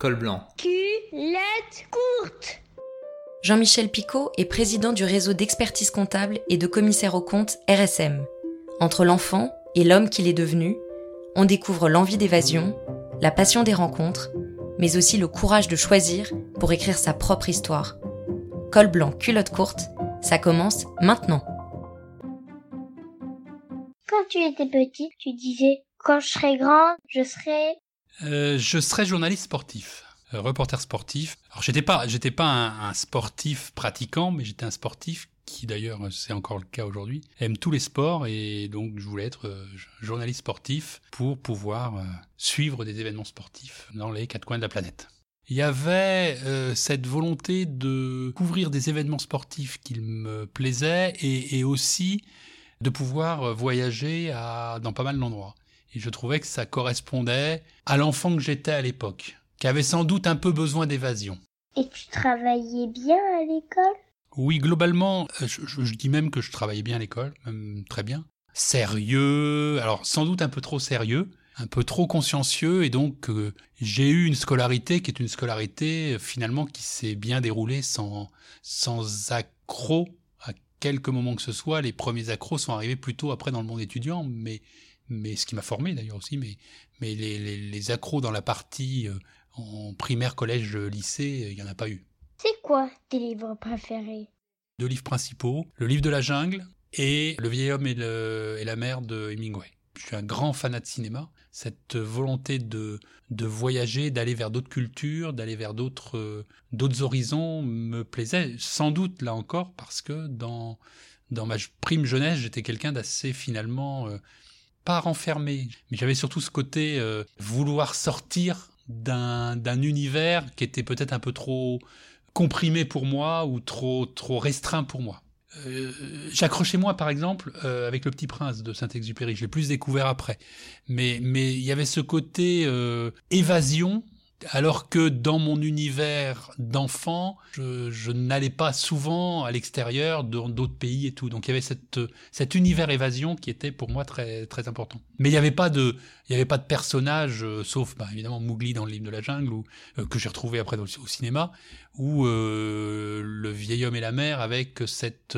Col blanc. Culotte courte. Jean-Michel Picot est président du réseau d'expertise comptable et de commissaire aux comptes RSM. Entre l'enfant et l'homme qu'il est devenu, on découvre l'envie d'évasion, la passion des rencontres, mais aussi le courage de choisir pour écrire sa propre histoire. Col blanc, culotte courte, ça commence maintenant. Quand tu étais petite, tu disais quand je serai grand, je serai euh, je serais journaliste sportif, euh, reporter sportif. Alors j'étais pas, j'étais pas un, sportif pratiquant, mais j'étais un sportif qui d'ailleurs c'est encore le cas aujourd'hui aime tous les sports et donc je voulais être euh, journaliste sportif pour pouvoir suivre des événements sportifs dans les quatre coins de la planète. Il y avait cette volonté de couvrir des événements sportifs qui me plaisaient et, et aussi de pouvoir voyager à, dans pas mal d'endroits. Et je trouvais que ça correspondait à l'enfant que j'étais à l'époque, qui avait sans doute un peu besoin d'évasion. Et tu travaillais bien à l'école? Oui, globalement, euh, je, dis même que je travaillais bien à l'école, même très bien. Sérieux, alors sans doute un peu trop sérieux, un peu trop consciencieux, et donc euh, j'ai eu une scolarité qui est une scolarité euh, finalement qui s'est bien déroulée sans, sans accroc à quelques moments que ce soit. Les premiers accros sont arrivés plutôt après dans le monde étudiant, mais mais ce qui m'a formé d'ailleurs aussi, mais, mais les, les, les, accros dans la partie euh, en primaire, collège, lycée, il n'y en a pas eu. C'est quoi tes livres préférés? Deux livres principaux, Le livre de la jungle et Le vieil homme et, le, et la mer de Hemingway. Je suis un grand fanat de cinéma. Cette volonté de, de voyager, d'aller vers d'autres cultures, d'aller vers d'autres euh, d'autres horizons me plaisait. Sans doute, là encore, parce que dans, dans ma prime jeunesse, j'étais quelqu'un d'assez finalement euh, pas renfermé, mais j'avais surtout ce côté euh, vouloir sortir d'un univers qui était peut-être un peu trop comprimé pour moi ou trop trop restreint pour moi. Euh, J'accrochais moi par exemple euh, avec le Petit Prince de Saint-Exupéry, je l'ai plus découvert après, mais mais il y avait ce côté évasion alors que dans mon univers d'enfant, je, n'allais pas souvent à l'extérieur dans d'autres pays et tout. Donc il y avait cette, cet univers évasion qui était pour moi très, très important. Mais il n'y avait pas de, il y avait pas de personnage, euh, sauf bah, évidemment Mowgli dans le livre de la jungle, ou, euh, que j'ai retrouvé après au cinéma, ou euh, le vieil homme et la mer avec cette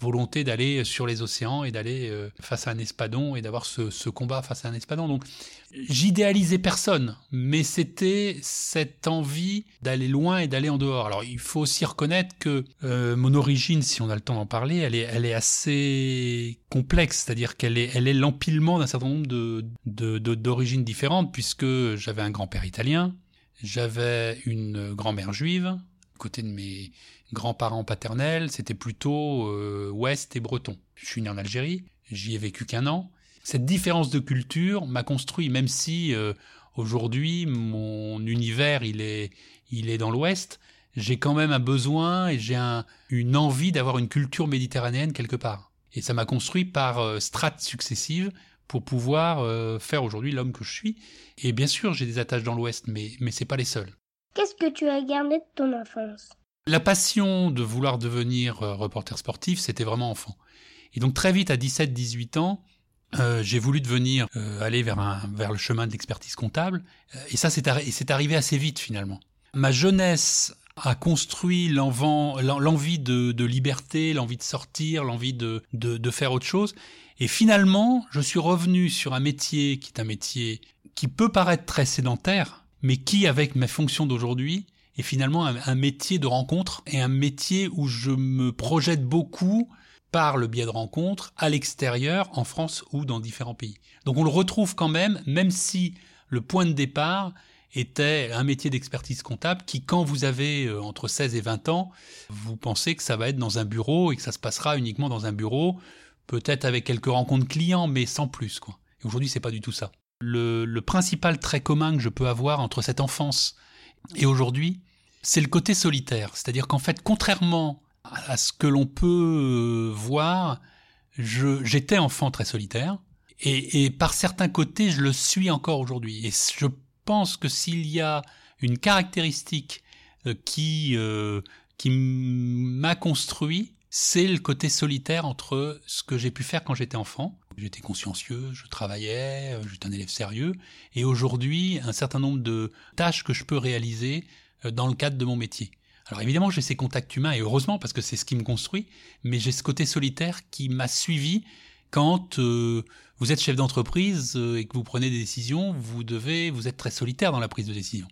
volonté d'aller sur les océans et d'aller euh, face à un espadon et d'avoir ce, combat face à un espadon. Donc j'idéalisais personne, mais c'était cette envie d'aller loin et d'aller en dehors. Alors il faut aussi reconnaître que euh, mon origine, si on a le temps d'en parler, elle est, elle est assez complexe, c'est-à-dire qu'elle est, elle est l'empilement d'un certain nombre de, d'origines différentes, puisque j'avais un grand-père italien, j'avais une grand-mère juive, côté de mes grands-parents paternels, c'était plutôt euh, ouest et breton. Je suis né en Algérie, j'y ai vécu qu'un an. Cette différence de culture m'a construit, même si euh, aujourd'hui mon univers il est, il est dans l'ouest, j'ai quand même un besoin et j'ai un, une envie d'avoir une culture méditerranéenne quelque part. Et ça m'a construit par euh, strates successives pour pouvoir faire aujourd'hui l'homme que je suis. Et bien sûr, j'ai des attaches dans l'Ouest, mais, mais c'est pas les seules. Qu'est-ce que tu as gardé de ton enfance? La passion de vouloir devenir euh, reporter sportif, c'était vraiment enfant. Et donc très vite, à 17-18 ans, euh, j'ai voulu devenir euh, aller vers, un, vers le chemin de l'expertise comptable. et ça, c'est arrivé assez vite finalement. Ma jeunesse a construit l'envie de, liberté, l'envie de sortir, l'envie de, de, de, faire autre chose. Et finalement, je suis revenu sur un métier qui est un métier qui peut paraître très sédentaire, mais qui, avec mes fonctions d'aujourd'hui, et finalement un, métier de rencontre et un métier où je me projette beaucoup par le biais de rencontres à l'extérieur, en France ou dans différents pays. Donc on le retrouve quand même, même si le point de départ était un métier d'expertise comptable qui, quand vous avez euh, entre 16 et 20 ans, vous pensez que ça va être dans un bureau et que ça se passera uniquement dans un bureau, peut-être avec quelques rencontres clients, mais sans plus. Quoi. Et aujourd'hui, c'est pas du tout ça. Le, principal trait commun que je peux avoir entre cette enfance et aujourd'hui, c'est le côté solitaire. C'est-à-dire qu'en fait, contrairement à ce que l'on peut euh, voir, j'étais enfant très solitaire. Et, par certains côtés, je le suis encore aujourd'hui. Et je pense que s'il y a une caractéristique euh, qui, euh, qui m'a construit, c'est le côté solitaire entre ce que j'ai pu faire quand j'étais enfant. J'étais consciencieux, je travaillais, euh, j'étais un élève sérieux, et aujourd'hui, un certain nombre de tâches que je peux réaliser euh, dans le cadre de mon métier. Alors évidemment, j'ai ces contacts humains, et heureusement, parce que c'est ce qui me construit, mais j'ai ce côté solitaire qui m'a suivi quand euh, vous êtes chef d'entreprise et que vous prenez des décisions, vous devez, vous êtes très solitaire dans la prise de décision.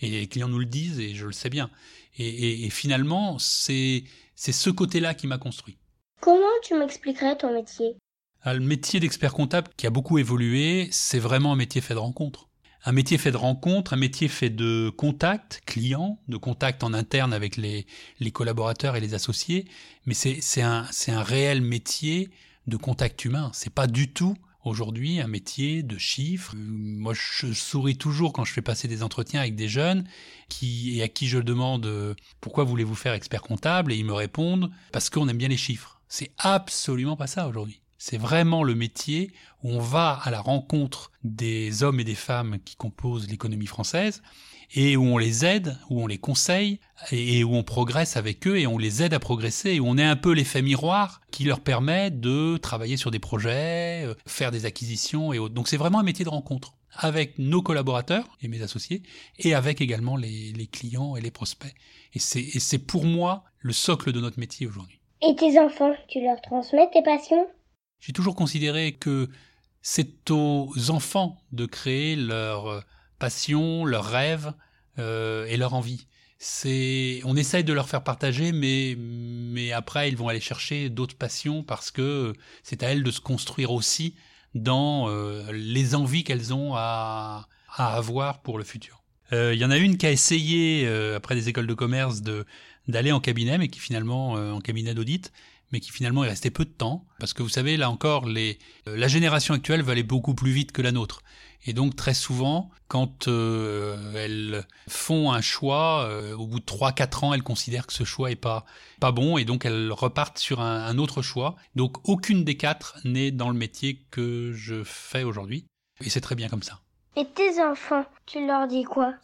Et les clients nous le disent, et je le sais bien. Et, finalement, c'est ce côté-là qui m'a construit. Comment tu m'expliquerais ton métier? Ah, Le métier d'expert comptable qui a beaucoup évolué, c'est vraiment un métier fait de rencontres. Un métier fait de rencontres, un métier fait de contacts clients, de contacts en interne avec les, les collaborateurs et les associés, mais c'est un, un réel métier de contact humain. C'est pas du tout aujourd'hui un métier de chiffres. Euh, moi, je souris toujours quand je fais passer des entretiens avec des jeunes qui, et à qui je demande euh, pourquoi voulez-vous faire expert comptable? Et ils me répondent parce qu'on aime bien les chiffres. C'est absolument pas ça aujourd'hui. C'est vraiment le métier où on va à la rencontre des hommes et des femmes qui composent l'économie française et où on les aide, où on les conseille et où on progresse avec eux et on les aide à progresser et où on est un peu l'effet miroir qui leur permet de travailler sur des projets, euh, faire des acquisitions et autres. Donc c'est vraiment un métier de rencontre avec nos collaborateurs et mes associés et avec également les, clients et les prospects. Et c'est pour moi le socle de notre métier aujourd'hui. Et tes enfants, tu leur transmets tes passions? J'ai toujours considéré que c'est aux enfants de créer leur passion, leurs rêves euh, et leur envie. C'est, on essaye de leur faire partager, mais mais après ils vont aller chercher d'autres passions parce que c'est à elles de se construire aussi dans euh, les envies qu'elles ont à, à avoir pour le futur. Euh, il y en a une qui a essayé après des écoles de commerce de d'aller en cabinet, mais qui finalement en cabinet d'audit, mais qui finalement est resté peu de temps, parce que vous savez, là encore, les, la génération actuelle va aller beaucoup plus vite que la nôtre. Et donc très souvent, quand euh, elles font un choix, euh, au bout de 3-4 ans, elles considèrent que ce choix est pas pas bon et donc elles repartent sur un, un autre choix. Donc aucune des quatre n'est dans le métier que je fais aujourd'hui. Et c'est très bien comme ça. Et tes enfants, tu leur dis quoi?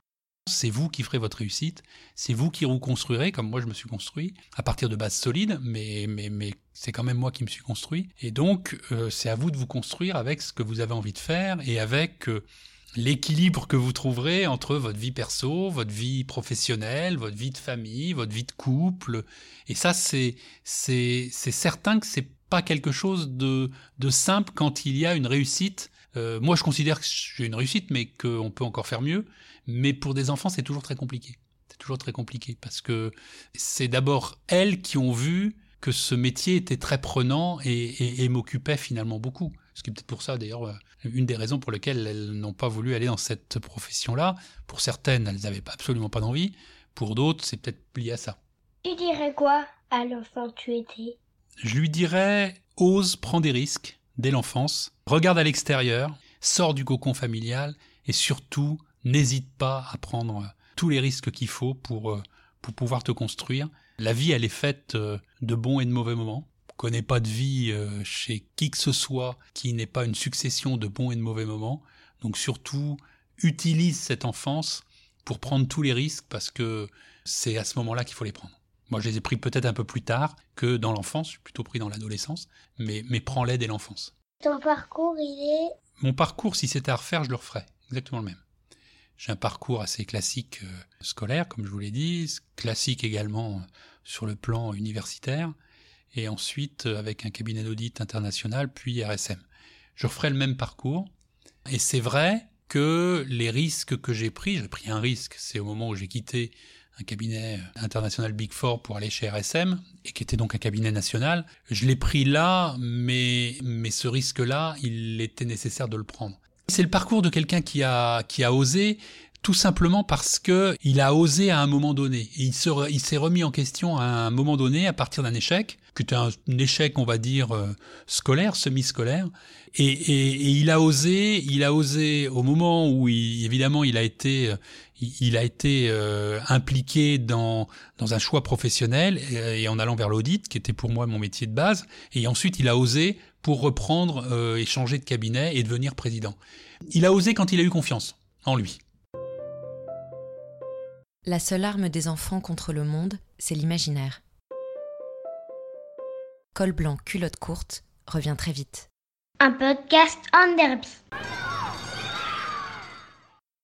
C'est vous qui ferez votre réussite, c'est vous qui reconstruirez, comme moi je me suis construit, à partir de bases solides, mais, mais, mais c'est quand même moi qui me suis construit. Et donc, euh, c'est à vous de vous construire avec ce que vous avez envie de faire et avec euh, l'équilibre que vous trouverez entre votre vie perso, votre vie professionnelle, votre vie de famille, votre vie de couple. Et ça, c'est, c'est, c'est certain que c'est pas quelque chose de, de simple quand il y a une réussite. Euh, moi, je considère que j'ai une réussite, mais qu'on peut encore faire mieux. Mais pour des enfants, c'est toujours très compliqué. C'est toujours très compliqué parce que c'est d'abord elles qui ont vu que ce métier était très prenant et, m'occupait finalement beaucoup. Ce qui est peut-être pour ça, d'ailleurs, euh, une des raisons pour lesquelles elles n'ont pas voulu aller dans cette profession-là. Pour certaines, elles n'avaient absolument pas d'envie. Pour d'autres, c'est peut-être lié à ça. Tu dirais quoi à l'enfant que tu étais? Je lui dirais, ose, prends des risques dès l'enfance, regarde à l'extérieur, sors du cocon familial et surtout, n'hésite pas à prendre tous les risques qu'il faut pour, euh, pour pouvoir te construire. La vie, elle est faite euh, de bons et de mauvais moments. On connaît pas de vie euh, chez qui que ce soit qui n'est pas une succession de bons et de mauvais moments. Donc surtout, utilise cette enfance pour prendre tous les risques parce que c'est à ce moment-là qu'il faut les prendre. Moi, je les ai pris peut-être un peu plus tard que dans l'enfance, je suis plutôt pris dans l'adolescence, mais, mais prends-les dès l'enfance. Ton parcours, il est... Mon parcours, si c'était à refaire, je le referais. Exactement le même. J'ai un parcours assez classique euh, scolaire, comme je vous l'ai dit, classique également euh, sur le plan universitaire, et ensuite euh, avec un cabinet d'audit international, puis RSM. Je referai le même parcours, et c'est vrai que les risques que j'ai pris, j'ai pris un risque, c'est au moment où j'ai quitté un cabinet international Big Four pour aller chez RSM, et qui était donc un cabinet national. Je l'ai pris là, mais, mais ce risque-là, il était nécessaire de le prendre. C'est le parcours de quelqu'un qui a, qui a osé, tout simplement parce que il a osé à un moment donné. Il, il s'est remis en question à un moment donné à partir d'un échec, qui était un, échec, on va dire, euh, scolaire, semi-scolaire. Et, et, et, il a osé, il a osé au moment où, il, évidemment, il a été, il, a été euh, impliqué dans, dans un choix professionnel et, et en allant vers l'audit, qui était pour moi mon métier de base. Et ensuite, il a osé pour reprendre euh, et changer de cabinet et devenir président. Il a osé quand il a eu confiance en lui. La seule arme des enfants contre le monde, c'est l'imaginaire. Col blanc, culotte courte revient très vite. Un podcast en derby.